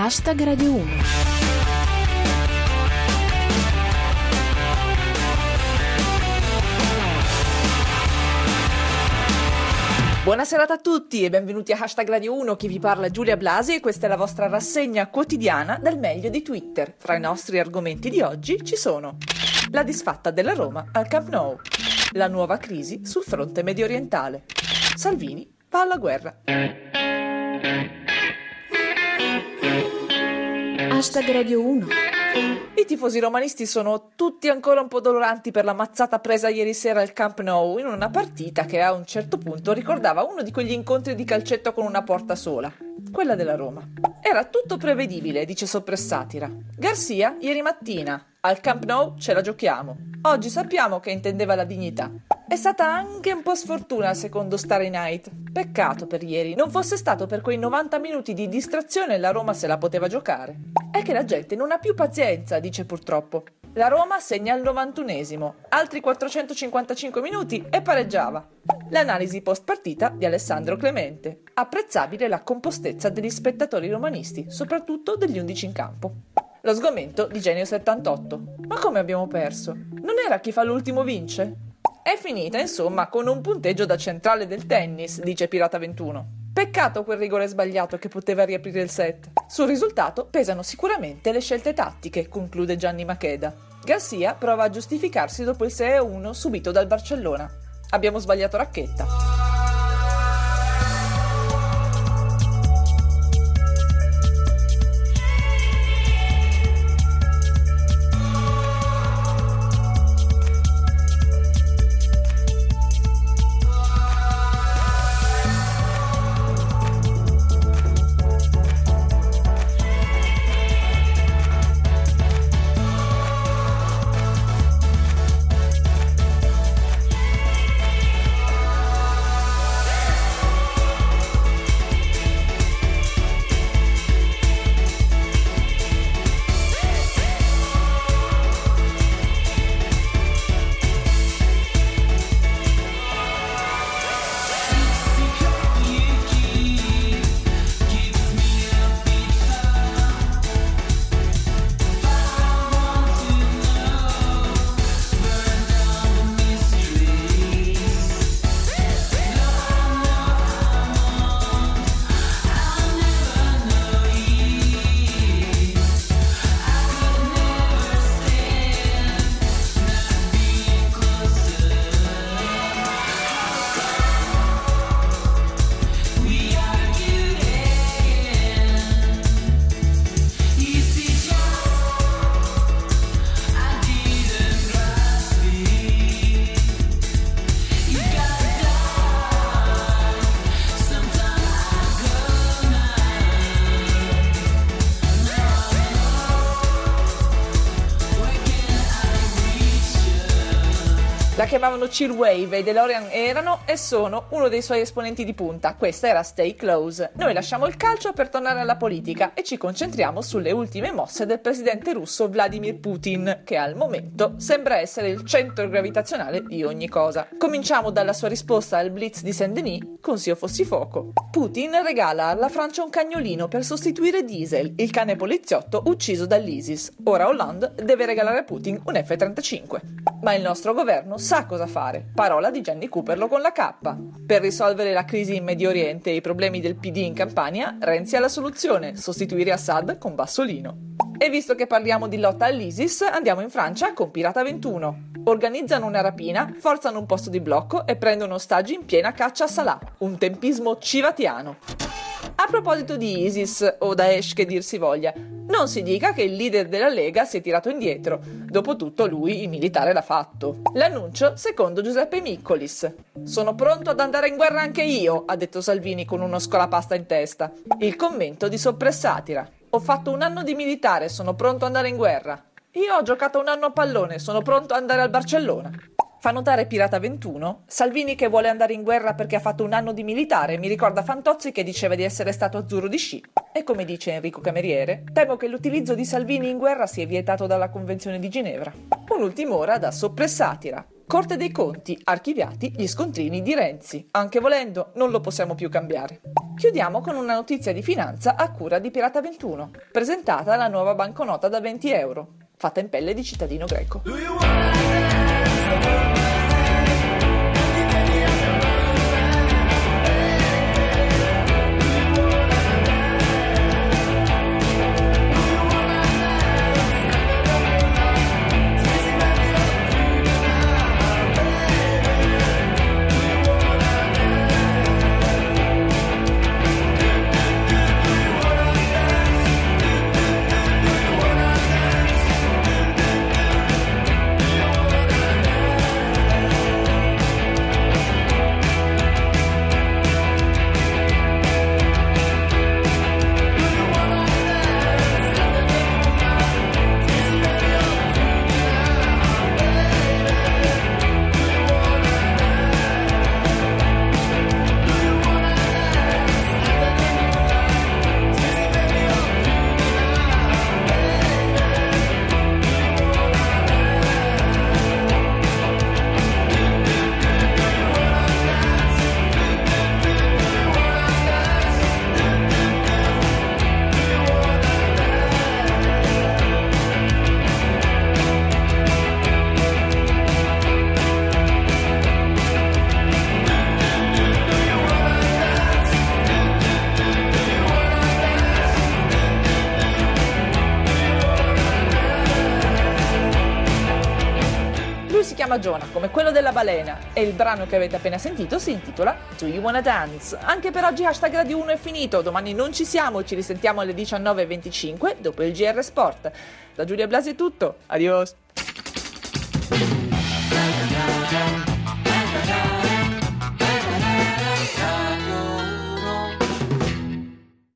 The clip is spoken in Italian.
Hashtag Radio 1. Buonasera a tutti e benvenuti a Hashtag Radio 1, chi vi parla Giulia Blasi e questa è la vostra rassegna quotidiana del meglio di Twitter. Tra i nostri argomenti di oggi ci sono la disfatta della Roma al Camp Nou, la nuova crisi sul fronte medio orientale, Salvini va alla guerra. Hashtag Radio 1. I tifosi romanisti sono tutti ancora un po' doloranti per la mazzata presa ieri sera al Camp Nou in una partita che a un certo punto ricordava uno di quegli incontri di calcetto con una porta sola, quella della Roma. Era tutto prevedibile, dice Soppressatira. Garcia, ieri mattina, al Camp Nou ce la giochiamo. Oggi sappiamo che intendeva la dignità. È stata anche un po' sfortuna secondo Starry Night. Peccato per ieri, non fosse stato per quei 90 minuti di distrazione la Roma se la poteva giocare. È che la gente non ha più pazienza, dice purtroppo. La Roma segna al 91esimo, altri 455 minuti e pareggiava. L'analisi post partita di Alessandro Clemente. Apprezzabile la compostezza degli spettatori romanisti, soprattutto degli 11 in campo. Lo sgomento di Genio 78. Ma come abbiamo perso? Non era chi fa l'ultimo vince? È finita, insomma, con un punteggio da centrale del tennis, dice Pirata 21. Peccato quel rigore sbagliato che poteva riaprire il set. Sul risultato pesano sicuramente le scelte tattiche, conclude Gianni Macheda. Garcia prova a giustificarsi dopo il 6-1 subito dal Barcellona. Abbiamo sbagliato racchetta. La chiamavano Chill Wave e DeLorean erano e sono uno dei suoi esponenti di punta. Questa era Stay Close. Noi lasciamo il calcio per tornare alla politica e ci concentriamo sulle ultime mosse del presidente russo Vladimir Putin, che al momento sembra essere il centro gravitazionale di ogni cosa. Cominciamo dalla sua risposta al blitz di Saint-Denis con Se io fossi fuoco. Putin regala alla Francia un cagnolino per sostituire Diesel, il cane poliziotto ucciso dall'ISIS. Ora Hollande deve regalare a Putin un F-35. Ma il nostro governo sa cosa fare. Parola di Gianni Cooperlo con la K. Per risolvere la crisi in Medio Oriente e i problemi del PD in Campania, Renzi ha la soluzione: sostituire Assad con Bassolino. E visto che parliamo di lotta all'ISIS, andiamo in Francia con Pirata 21. Organizzano una rapina, forzano un posto di blocco e prendono ostaggi in piena caccia a Salah. Un tempismo civatiano. A proposito di ISIS, o Daesh che dir si voglia, non si dica che il leader della Lega si è tirato indietro. Dopotutto lui il militare l'ha fatto. L'annuncio secondo Giuseppe Miccolis. Sono pronto ad andare in guerra anche io, ha detto Salvini con uno scolapasta in testa. Il commento di Soppressatira. Ho fatto un anno di militare, sono pronto ad andare in guerra. Io ho giocato un anno a pallone, sono pronto ad andare al Barcellona. Fa notare Pirata 21, Salvini che vuole andare in guerra perché ha fatto un anno di militare, mi ricorda Fantozzi che diceva di essere stato azzurro di sci. E come dice Enrico Cameriere, temo che l'utilizzo di Salvini in guerra sia vietato dalla Convenzione di Ginevra. Un'ultima ora da soppressatira. Corte dei Conti, archiviati gli scontrini di Renzi. Anche volendo, non lo possiamo più cambiare. Chiudiamo con una notizia di finanza a cura di Pirata 21. Presentata la nuova banconota da 20 euro, fatta in pelle di cittadino greco. Lui si chiama come quello della balena, e il brano che avete appena sentito si intitola Do You Wanna Dance? Anche per oggi hashtag Radio 1 è finito, domani non ci siamo, ci risentiamo alle 19.25 dopo il GR Sport. Da Giulia Blasi è tutto, adios!